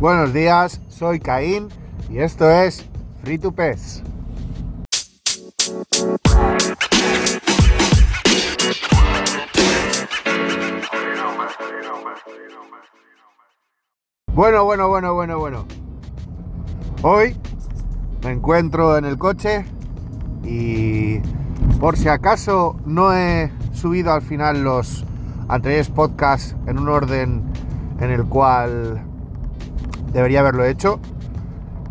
Buenos días, soy Caín y esto es Free to Pes. Bueno, bueno, bueno, bueno, bueno. Hoy me encuentro en el coche y por si acaso no he subido al final los anteriores podcasts en un orden en el cual debería haberlo hecho,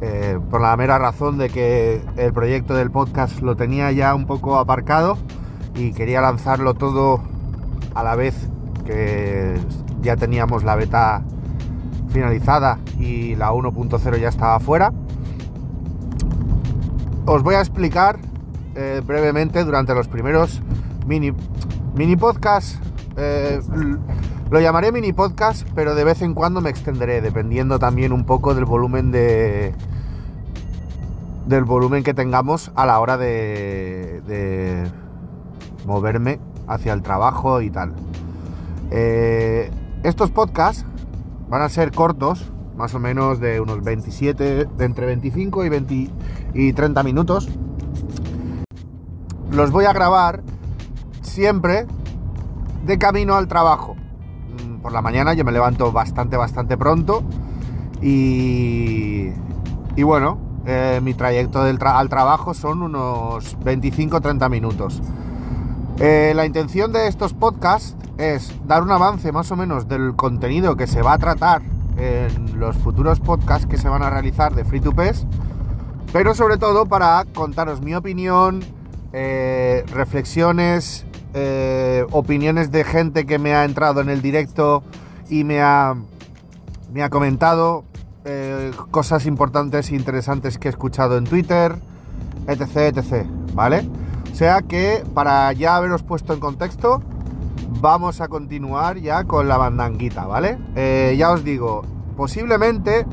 eh, por la mera razón de que el proyecto del podcast lo tenía ya un poco aparcado y quería lanzarlo todo a la vez que ya teníamos la beta finalizada y la 1.0 ya estaba fuera. Os voy a explicar eh, brevemente durante los primeros mini, mini podcasts. eh, lo llamaré mini podcast, pero de vez en cuando me extenderé, dependiendo también un poco del volumen de. del volumen que tengamos a la hora de. de moverme hacia el trabajo y tal. Eh, estos podcasts van a ser cortos, más o menos de unos 27, de entre 25 y 20 y 30 minutos. Los voy a grabar siempre de camino al trabajo. Por la mañana yo me levanto bastante, bastante pronto y, y bueno, eh, mi trayecto del al trabajo son unos 25-30 minutos. Eh, la intención de estos podcasts es dar un avance más o menos del contenido que se va a tratar en los futuros podcasts que se van a realizar de Free to Pes, pero sobre todo para contaros mi opinión, eh, reflexiones, eh, opiniones de gente que me ha entrado en el directo y me ha, me ha comentado eh, cosas importantes e interesantes que he escuchado en Twitter, etc, etc, ¿vale? O sea que para ya haberos puesto en contexto, vamos a continuar ya con la bandanguita, ¿vale? Eh, ya os digo, posiblemente,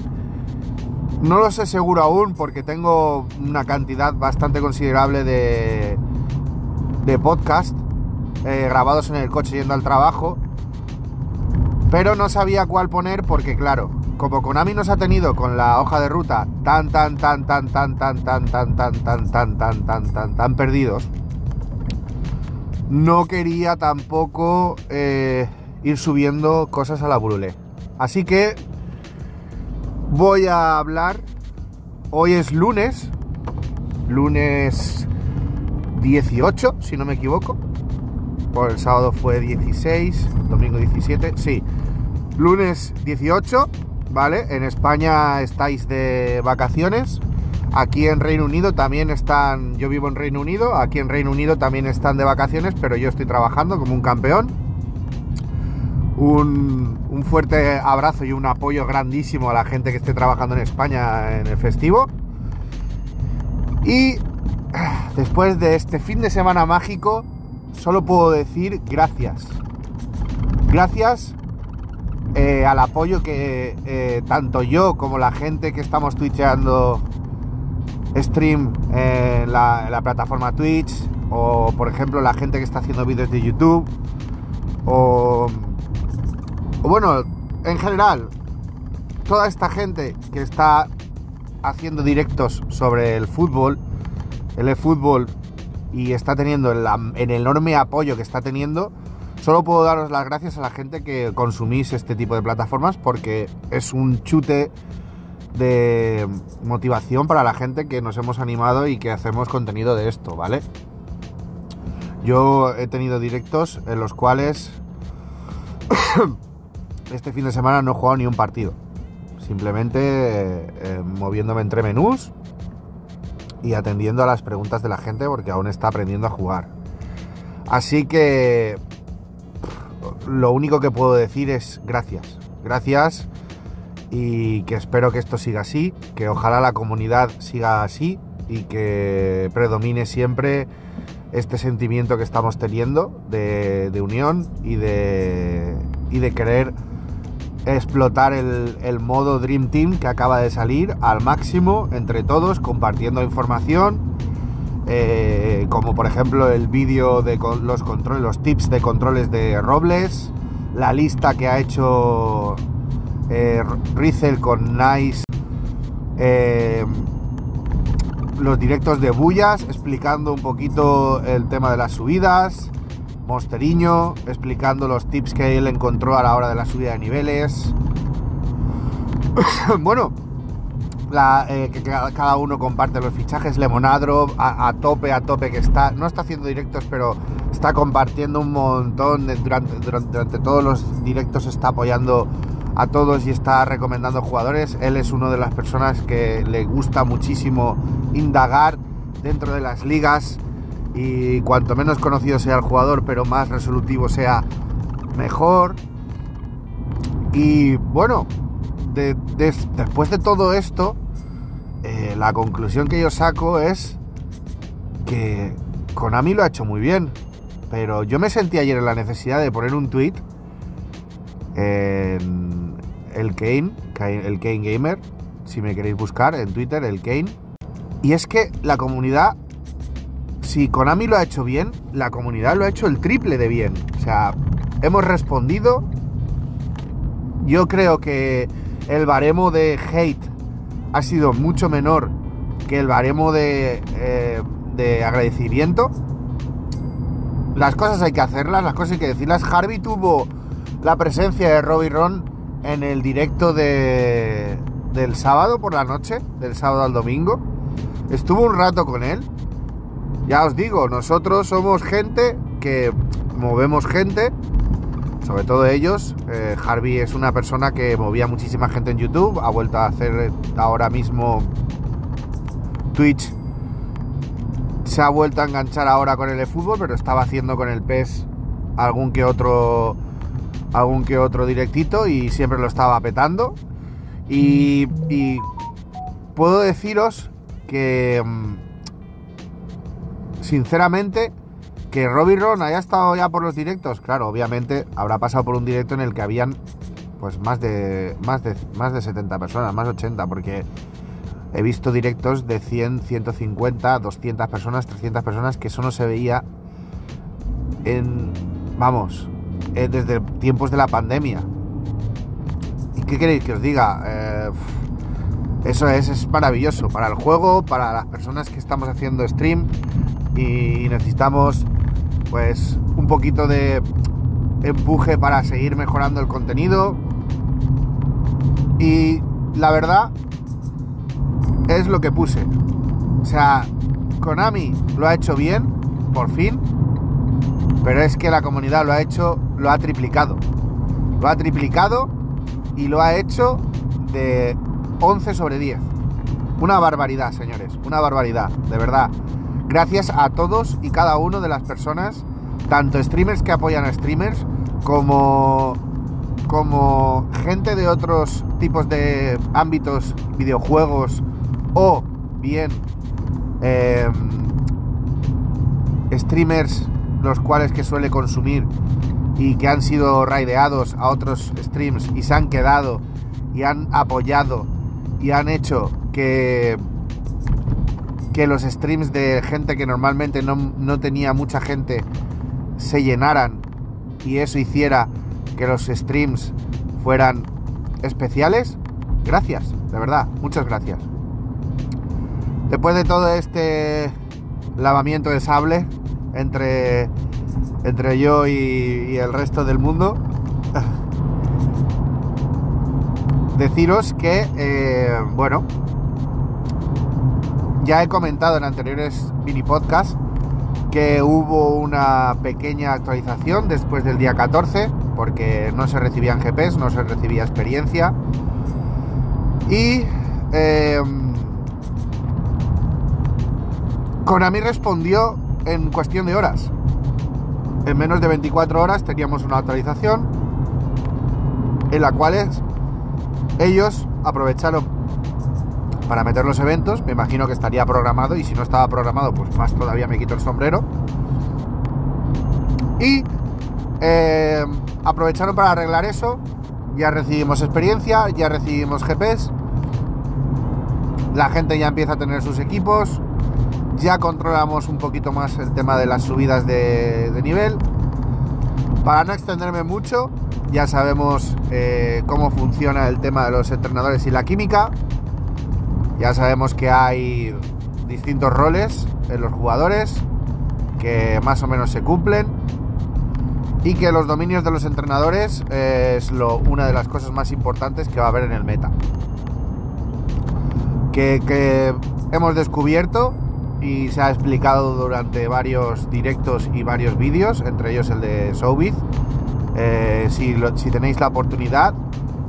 no lo sé seguro aún porque tengo una cantidad bastante considerable de, de podcast eh, grabados en el coche yendo al trabajo, pero no sabía cuál poner porque claro, como Konami nos ha tenido con la hoja de ruta tan tan tan tan tan tan tan tan tan tan tan tan tan tan tan perdidos, no quería tampoco eh, ir subiendo cosas a la brule. Así que voy a hablar. Hoy es lunes, lunes 18, si no me equivoco. El sábado fue 16, domingo 17, sí. Lunes 18, ¿vale? En España estáis de vacaciones. Aquí en Reino Unido también están, yo vivo en Reino Unido, aquí en Reino Unido también están de vacaciones, pero yo estoy trabajando como un campeón. Un, un fuerte abrazo y un apoyo grandísimo a la gente que esté trabajando en España en el festivo. Y después de este fin de semana mágico, solo puedo decir gracias. Gracias eh, al apoyo que eh, tanto yo como la gente que estamos twitcheando stream en la, plataforma Twitch o por ejemplo la gente que está haciendo vídeos de YouTube o, o bueno, en general toda esta gente que está haciendo directos sobre el fútbol, el fútbol y está teniendo el, enorme apoyo que está teniendo, solo puedo daros las gracias a la gente que consumís este tipo de plataformas porque es un chute de motivación para la gente que nos hemos animado y que hacemos contenido de esto, ¿vale? Yo he tenido directos en los cuales este fin de semana no he jugado ni un partido. Simplemente eh, eh, moviéndome entre menús y atendiendo a las preguntas de la gente porque aún está aprendiendo a jugar. Así que lo único que puedo decir es gracias. Gracias y que espero que esto siga así, que ojalá la comunidad siga así y que predomine siempre este sentimiento que estamos teniendo de, unión y de, y de querer explotar el, modo Dream Team que acaba de salir al máximo entre todos, compartiendo información, eh, como por ejemplo el vídeo de los controles, los tips de controles de Robles, la lista que ha hecho eh, Rizel con Nice, eh, los directos de Bullas explicando un poquito el tema de las subidas, Mosteriño explicando los tips que él encontró a la hora de la subida de niveles. bueno, eh, que cada uno comparte los fichajes. Lemonadro a, tope, a tope, que está, no está haciendo directos, pero está compartiendo un montón. durante, durante, todos los directos está apoyando a todos y está recomendando jugadores. Él es una de las personas que le gusta muchísimo indagar dentro de las ligas y cuanto menos conocido sea el jugador, pero más resolutivo sea, mejor. Y bueno, después de todo esto, eh, la conclusión que yo saco es que Konami lo ha hecho muy bien. Pero yo me sentí ayer en la necesidad de poner un tweet en el Kane, el Kane Gamer, si me queréis buscar en Twitter, el Kane. Y es que la comunidad, si Konami lo ha hecho bien, la comunidad lo ha hecho el triple de bien. O sea, hemos respondido. Yo creo que el baremo de hate ha sido mucho menor que el baremo de, eh, de agradecimiento. Las cosas hay que hacerlas, las cosas hay que decirlas. Harvey tuvo la presencia de Robbie Ron en el directo de, del sábado por la noche, del sábado al domingo. Estuvo un rato con él. Ya os digo, nosotros somos gente que movemos gente sobre todo ellos. Eh, Harvey es una persona que movía muchísima gente en YouTube, ha vuelto a hacer ahora mismo Twitch. Se ha vuelto a enganchar ahora con el fútbol, pero estaba haciendo con el PES algún que otro algún que otro directito y siempre lo estaba petando. Y, y puedo deciros que mm, sinceramente que Robbie Ron haya estado ya por los directos, claro, obviamente habrá pasado por un directo en el que habían pues más de más de más de 70 personas, más de 80, porque he visto directos de 100, 150, 200 personas, 300 personas que eso no se veía en vamos, eh, desde tiempos de la pandemia. ¿Y qué queréis que os diga? Eh, eso es, es maravilloso para el juego, para las personas que estamos haciendo stream y necesitamos pues un poquito de empuje para seguir mejorando el contenido. Y la verdad es lo que puse. O sea, Konami lo ha hecho bien, por fin, pero es que la comunidad lo ha hecho, lo ha triplicado. Lo ha triplicado y lo ha hecho de 11 sobre 10. Una barbaridad, señores, una barbaridad, de verdad. Gracias a todos y cada uno de las personas, tanto streamers que apoyan a streamers, como, como gente de otros tipos de ámbitos, videojuegos o bien em, streamers los cuales que suele consumir y que han sido raideados a otros streams y se han quedado y han apoyado y han hecho que que los streams de gente que normalmente no, tenía mucha gente se llenaran y eso hiciera que los streams fueran especiales, gracias, de verdad, muchas gracias. Después de todo este lavamiento de sable entre, entre yo y, el resto del mundo, deciros que, eh, bueno, ya he comentado en anteriores mini podcasts que hubo una pequeña actualización después del día 14, porque no se recibían GPs, no se recibía experiencia. Y eh, respondió en cuestión de horas. En menos de 24 horas teníamos una actualización en la cual ellos aprovecharon para meter los eventos. Me imagino que estaría programado y si no estaba programado, pues más todavía me quito el sombrero. Y eh, aprovecharon para arreglar eso. Ya recibimos experiencia, ya recibimos GPs. La gente ya empieza a tener sus equipos. Ya controlamos un poquito más el tema de las subidas de, nivel. Para no extenderme mucho, ya sabemos eh, cómo funciona el tema de los entrenadores y la química. Ya sabemos que hay distintos roles en los jugadores que más o menos se cumplen y que los dominios de los entrenadores es lo, una de las cosas más importantes que va a haber en el meta. Que, hemos descubierto y se ha explicado durante varios directos y varios vídeos, entre ellos el de Showbiz. Eh, si, tenéis la oportunidad,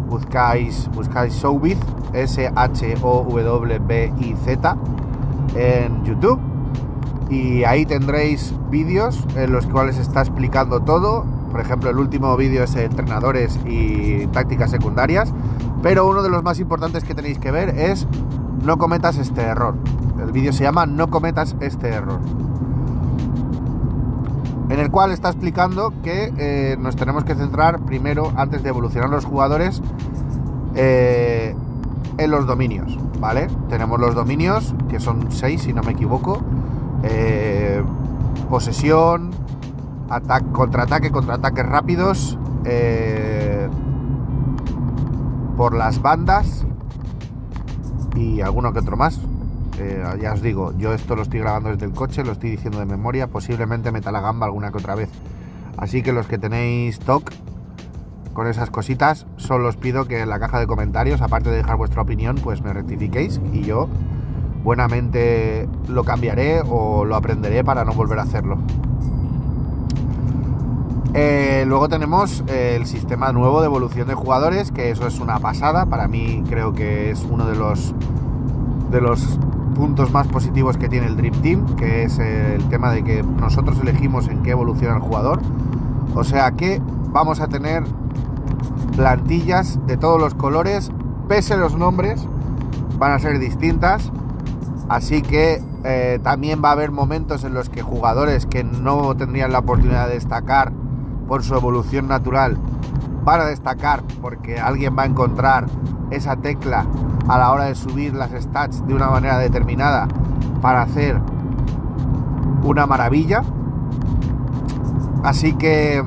buscáis, buscáis Showbiz, S-H-O-W-B-I-Z, en YouTube. Y ahí tendréis vídeos en los cuales está explicando todo. Por ejemplo, el último vídeo es entrenadores y tácticas secundarias. Pero uno de los más importantes que tenéis que ver es no cometas este error. El vídeo se llama No cometas este error. En el cual está explicando que eh, nos tenemos que centrar primero, antes de evolucionar los jugadores, eh, en los dominios. ¿Vale? Tenemos los dominios, que son seis si no me equivoco. Eh, posesión, ataque, contraataque, contraataques rápidos, por las bandas y alguno que otro más. Eh, ya os digo, yo esto lo estoy grabando desde el coche, lo estoy diciendo de memoria, posiblemente meta la gamba alguna que otra vez. Así que los que tenéis TOC con esas cositas, solo os pido que en la caja de comentarios, aparte de dejar vuestra opinión, pues me rectifiquéis y yo buenamente lo cambiaré o lo aprenderé para no volver a hacerlo. Eh, luego tenemos el sistema nuevo de evolución de jugadores, que eso es una pasada. Para mí creo que es uno de los de los puntos más positivos que tiene el Dream Team, que es el tema de que nosotros elegimos en qué evoluciona el jugador. O sea que vamos a tener plantillas de todos los colores, pese a los nombres, van a ser distintas. Así que eh, también va a haber momentos en los que jugadores que no tendrían la oportunidad de destacar por su evolución natural van a destacar porque alguien va a encontrar esa tecla a la hora de subir las stats de una manera determinada para hacer una maravilla. Así que,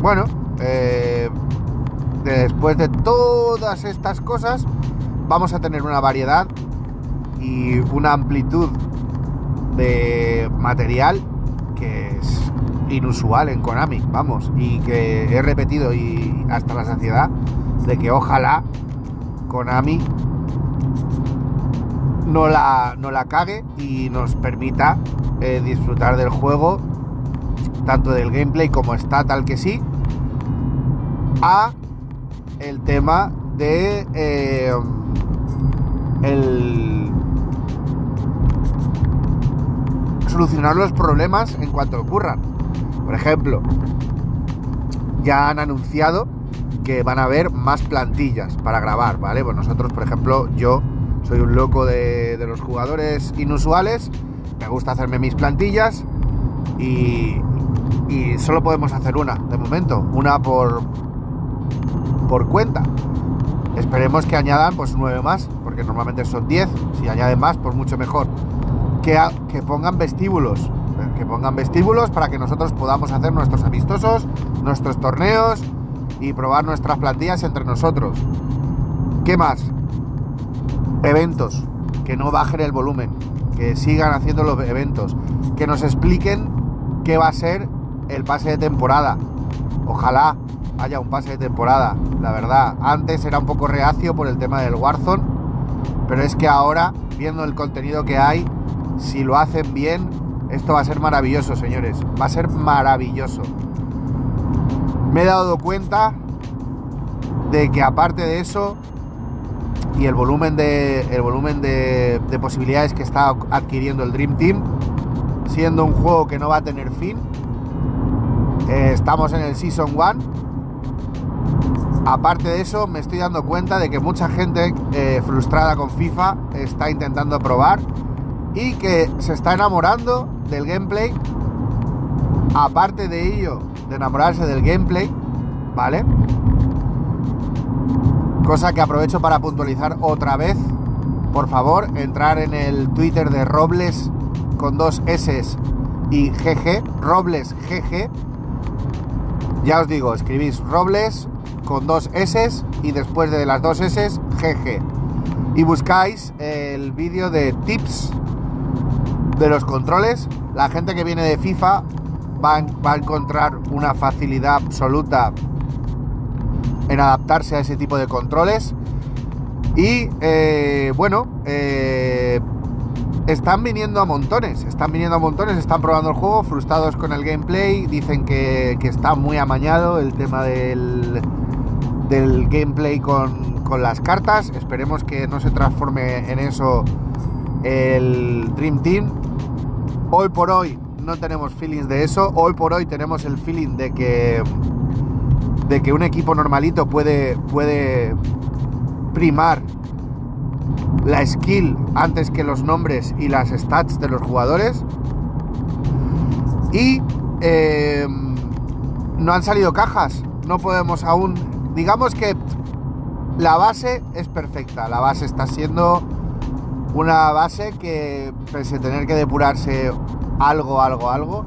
bueno, eh, después de todas estas cosas, vamos a tener una variedad y una amplitud de material que es inusual en Konami, vamos, y que he repetido y hasta la saciedad de que ojalá Konami no la, no la cague y nos permita eh, disfrutar del juego, tanto del gameplay como está tal que sí, a el tema de eh, el solucionar los problemas en cuanto ocurran. Por ejemplo, ya han anunciado que van a haber más plantillas para grabar, ¿vale? Pues nosotros, por ejemplo, yo soy un loco de, los jugadores inusuales, me gusta hacerme mis plantillas y, solo podemos hacer una, de momento, una por, por cuenta. Esperemos que añadan pues nueve más, porque normalmente son 10, si añaden más, pues mucho mejor. Que, que pongan vestíbulos, que pongan vestíbulos para que nosotros podamos hacer nuestros amistosos, nuestros torneos, y probar nuestras plantillas entre nosotros. ¿Qué más? Eventos, que no bajen el volumen, que sigan haciendo los eventos, que nos expliquen qué va a ser el pase de temporada. Ojalá haya un pase de temporada, la verdad. Antes era un poco reacio por el tema del Warzone, pero es que ahora, viendo el contenido que hay, si lo hacen bien, esto va a ser maravilloso, señores. Va a ser maravilloso me he dado cuenta de que aparte de eso y el volumen de, el volumen de, posibilidades que está adquiriendo el Dream Team, siendo un juego que no va a tener fin, eh, estamos en el Season 1. Aparte de eso, me estoy dando cuenta de que mucha gente eh, frustrada con FIFA está intentando probar y que se está enamorando del gameplay. Aparte de ello, de enamorarse del gameplay, ¿vale? Cosa que aprovecho para puntualizar otra vez. Por favor, entrar en el Twitter de Robles con dos S y GG, Robles GG, Ya os digo, escribís Robles con dos S y después de las dos S, GG. Y buscáis el vídeo de tips de los controles. La gente que viene de FIFA va a, encontrar una facilidad absoluta en adaptarse a ese tipo de controles. Y eh, bueno, eh, están viniendo a montones, están viniendo a montones, están probando el juego, frustrados con el gameplay, dicen que, está muy amañado el tema del, del gameplay con, las cartas, esperemos que no se transforme en eso el Dream Team. Hoy por hoy no tenemos feelings de eso, hoy por hoy tenemos el feeling de que, de que un equipo normalito puede, puede primar la skill antes que los nombres y las stats de los jugadores. Y eh, no han salido cajas, no podemos aún... Digamos que la base es perfecta, la base está siendo una base que, pese a tener que depurarse algo, algo, algo,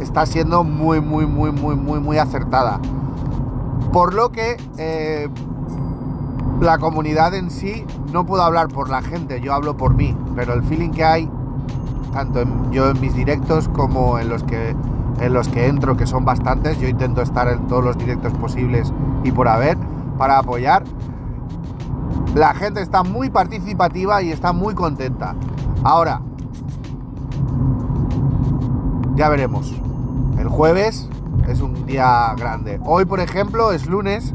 está siendo muy, muy, muy, muy, muy, muy acertada. Por lo que eh, la comunidad en sí, no puedo hablar por la gente, yo hablo por mí, pero el feeling que hay, tanto yo en mis directos como en los que en los que entro, que son bastantes, yo intento estar en todos los directos posibles y por haber, para apoyar. La gente está muy participativa y está muy contenta. Ahora, ya veremos. El jueves es un día grande. Hoy, por ejemplo, es lunes.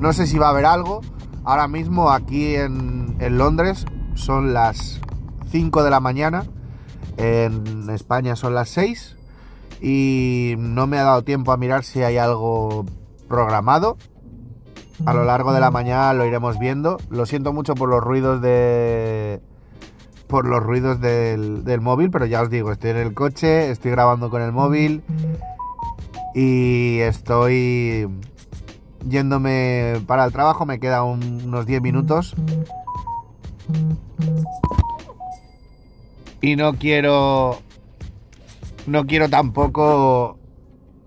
No sé si va a haber algo. Ahora mismo aquí en, Londres son las 5 de la mañana, en España son las 6 y no me ha dado tiempo a mirar si hay algo programado. A lo largo de la mañana lo iremos viendo. Lo siento mucho por los ruidos de. por los ruidos del, del, móvil, pero ya os digo, estoy en el coche, estoy grabando con el móvil y estoy yéndome para el trabajo, me queda unos 10 minutos. Y no quiero... No quiero tampoco...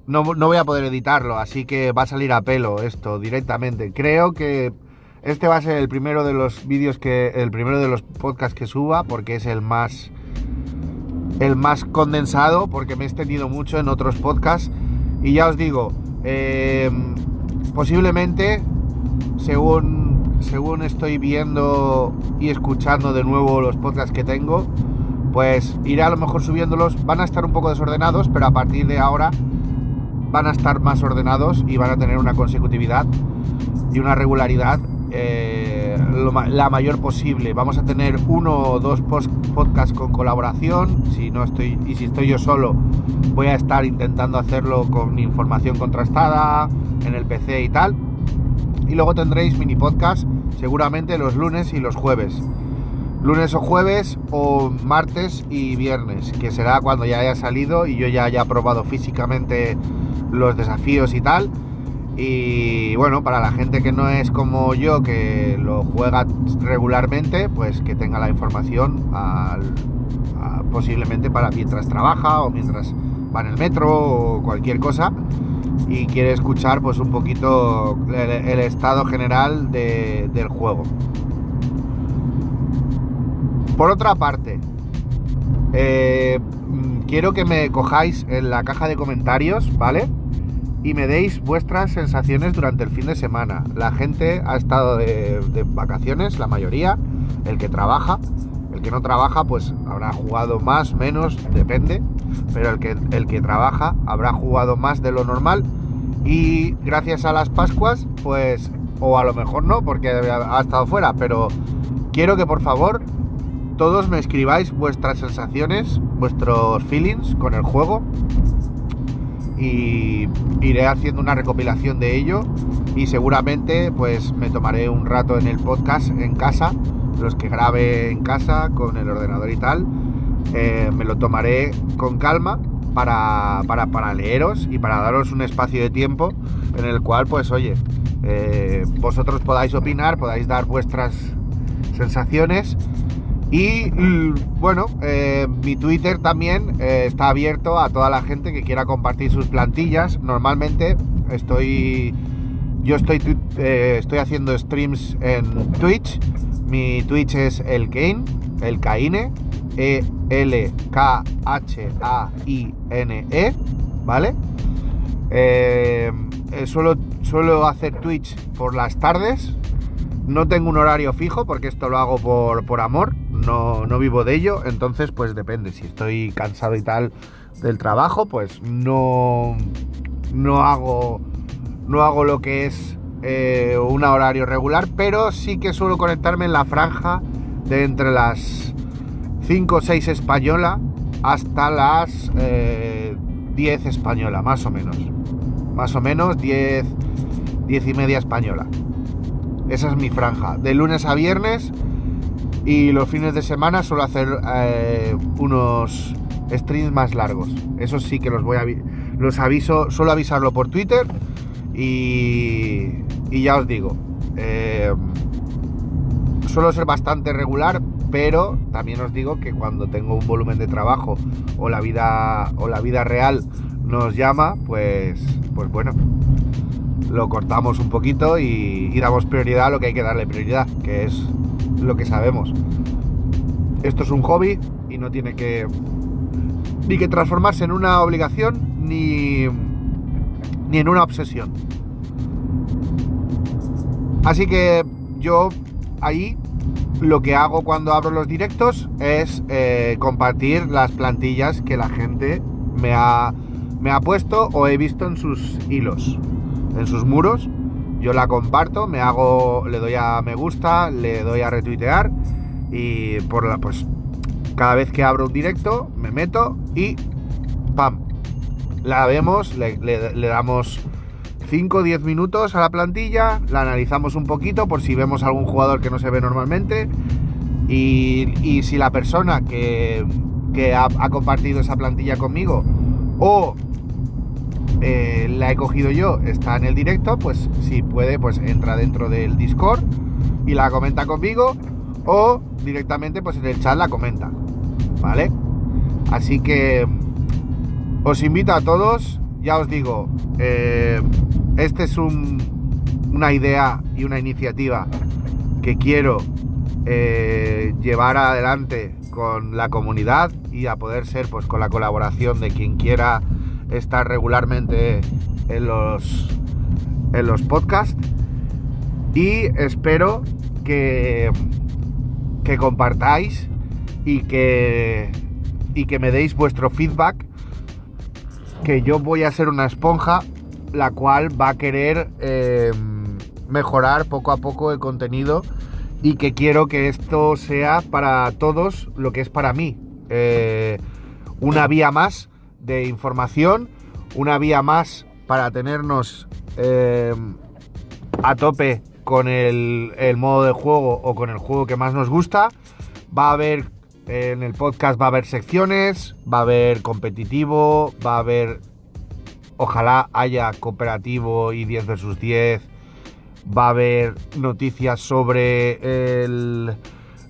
No, no, voy a poder editarlo, así que va a salir a pelo esto directamente. Creo que este va a ser el primero de los vídeos que... El primero de los podcasts que suba, porque es el más... El más condensado, porque me he extendido mucho en otros podcasts. Y ya os digo, eh, posiblemente, según, según estoy viendo y escuchando de nuevo los podcasts que tengo, pues iré a lo mejor subiéndolos. Van a estar un poco desordenados, pero a partir de ahora van a estar más ordenados y van a tener una consecutividad y una regularidad eh, la mayor posible. Vamos a tener uno o dos podcasts con colaboración. Si no estoy y si estoy yo solo, voy a estar intentando hacerlo con información contrastada, en el PC y tal. Y luego tendréis mini podcast seguramente los lunes y los jueves. Lunes o jueves o martes y viernes, que será cuando ya haya salido y yo ya haya probado físicamente los desafíos y tal. Y bueno, para la gente que no es como yo, que lo juega regularmente, pues que tenga la información posiblemente para mientras trabaja o mientras va en el metro o cualquier cosa y quiere escuchar pues un poquito el, estado general del juego. Por otra parte, eh, quiero que me cojáis en la caja de comentarios, ¿vale? Y me deis vuestras sensaciones durante el fin de semana. La gente ha estado de, vacaciones, la mayoría, el que trabaja, el que no trabaja pues habrá jugado más, menos, depende, pero el que, el que trabaja habrá jugado más de lo normal. Y gracias a las Pascuas, pues, o a lo mejor no, porque ha estado fuera, pero quiero que por favor todos me escribáis vuestras sensaciones, vuestros feelings con el juego y iré haciendo una recopilación de ello y seguramente pues me tomaré un rato en el podcast en casa, los que grabe en casa con el ordenador y tal, eh, me lo tomaré con calma para, para, leeros y para daros un espacio de tiempo en el cual, pues oye, eh, vosotros podáis opinar, podáis dar vuestras sensaciones. Y bueno, eh, mi Twitter también eh, está abierto a toda la gente que quiera compartir sus plantillas. Normalmente Estoy. Yo estoy, eh, estoy haciendo streams en Twitch. Mi Twitch es el Kane, el Kaine, E-L-K-H-A-I-N-E, ¿vale? Eh, suelo, suelo hacer Twitch por las tardes. No tengo un horario fijo porque esto lo hago por, por amor, no, no vivo de ello, entonces pues depende, si estoy cansado y tal del trabajo, pues no, no hago no hago lo que es eh, un horario regular, pero sí que suelo conectarme en la franja de entre las 5 o 6 española hasta las 10 eh, española, más o menos. Más o menos 10, 10 y media española. Esa es mi franja. De lunes a viernes y los fines de semana suelo hacer eh, unos streams más largos. Eso sí que los voy a los aviso, suelo avisarlo por Twitter y, y ya os digo, eh, suelo ser bastante regular, pero también os digo que cuando tengo un volumen de trabajo o la vida o la vida real nos llama, pues, pues bueno, lo cortamos un poquito y, damos prioridad a lo que hay que darle prioridad, que es lo que sabemos. Esto es un hobby y no tiene que ni que transformarse en una obligación ni, ni en una obsesión. Así que yo ahí lo que hago cuando abro los directos es eh, compartir las plantillas que la gente me ha, me ha puesto o he visto en sus hilos, en sus muros. Yo la comparto, me hago, le doy a me gusta, le doy a retuitear y por la, pues cada vez que abro un directo me meto y ¡pam! La vemos, le, damos 5 o 10 minutos a la plantilla, la analizamos un poquito por si vemos algún jugador que no se ve normalmente y, si la persona que, ha, compartido esa plantilla conmigo o eh, la he cogido yo está en el directo, pues si puede, pues entra dentro del Discord y la comenta conmigo o directamente pues en el chat la comenta. ¿vale? Así que os invito a todos, ya os digo, eh, este es una idea y una iniciativa que quiero eh, llevar adelante con la comunidad y a poder ser pues con la colaboración de quien quiera estar regularmente en los en los podcasts y espero que que compartáis y que, y que me deis vuestro feedback, que yo voy a ser una esponja, la cual va a querer eh, mejorar poco a poco el contenido y que quiero que esto sea para todos lo que es para mí. Eh, una vía más de información, una vía más para tenernos eh, a tope con el, modo de juego o con el juego que más nos gusta. Va a haber en el podcast va a haber secciones, va a haber competitivo, va a haber, ojalá haya cooperativo y 10 versus 10, va a haber noticias sobre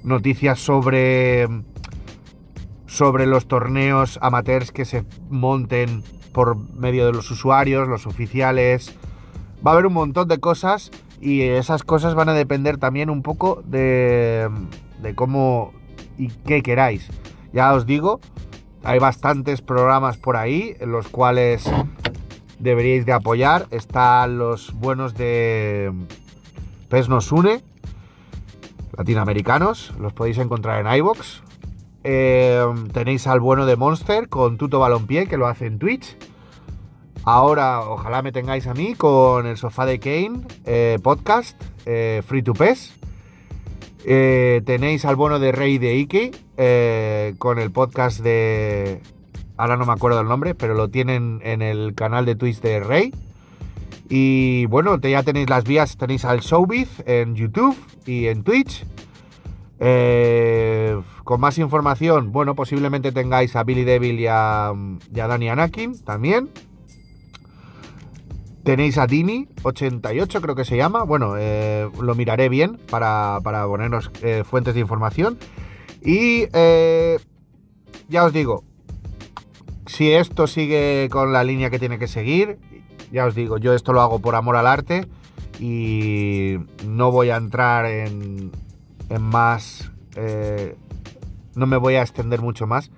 noticias sobre sobre los torneos amateurs que se monten por medio de los usuarios, los oficiales. Va a haber un montón de cosas y esas cosas van a depender también un poco de, cómo y que queráis. Ya os digo, hay bastantes programas por ahí en los cuales deberíais de apoyar. Están los buenos de PES nos une, latinoamericanos, los podéis encontrar en iBox. Eh, tenéis al bueno de Monster con Tuto Balompié, que lo hace en Twitch. Ahora, ojalá me tengáis a mí con el sofá de Kane eh, podcast, eh, Free to PES. Eh, tenéis al bono de Rey de Iki con el podcast de. Ahora no me acuerdo el nombre, pero lo tienen en el canal de Twitch de Rey. Y bueno, ya tenéis las vías, tenéis al Showbiz en YouTube y en Twitch. Eh, con más información, bueno, posiblemente tengáis a Billy Devil y a, y a Dani Anakin también. Tenéis a Dini88, creo que se llama. Bueno, eh, lo miraré bien para, para ponernos eh, fuentes de información. Y eh, ya os digo, si esto sigue con la línea que tiene que seguir, ya os digo, yo esto lo hago por amor al arte y no voy a entrar en, en más... Eh, no me voy a extender mucho más.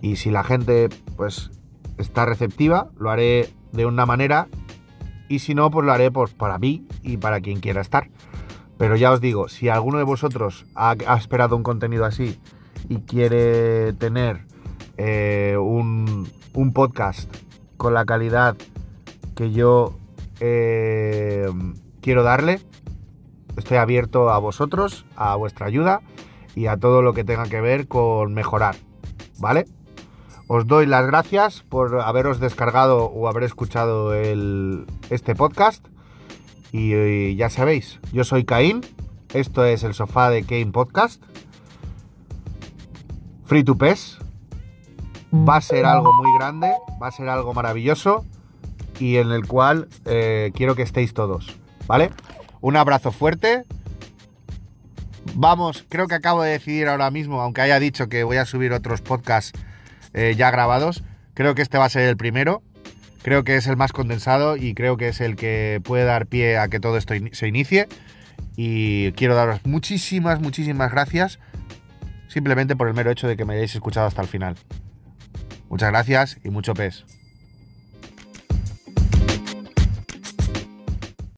Y si la gente pues está receptiva, lo haré de una manera y si no, pues lo haré pues, para mí y para quien quiera estar. Pero ya os digo, si alguno de vosotros ha, esperado un contenido así y quiere tener eh, un, podcast con la calidad que yo eh, quiero darle, estoy abierto a vosotros, a vuestra ayuda y a todo lo que tenga que ver con mejorar, ¿vale? Os doy las gracias por haberos descargado o haber escuchado este podcast. Y, ya sabéis, yo soy Caín. Esto es el sofá de Kane Podcast. Free to Pes. Va a ser algo muy grande, va a ser algo maravilloso y en el cual eh, quiero que estéis todos, ¿vale? Un abrazo fuerte. Vamos, creo que acabo de decidir ahora mismo, aunque haya dicho que voy a subir otros podcasts eh, ya grabados. Creo que este va a ser el primero. Creo que es el más condensado y creo que es el que puede dar pie a que todo esto se inicie. Y quiero daros muchísimas, muchísimas gracias. Simplemente por el mero hecho de que me hayáis escuchado hasta el final. Muchas gracias y mucho pes.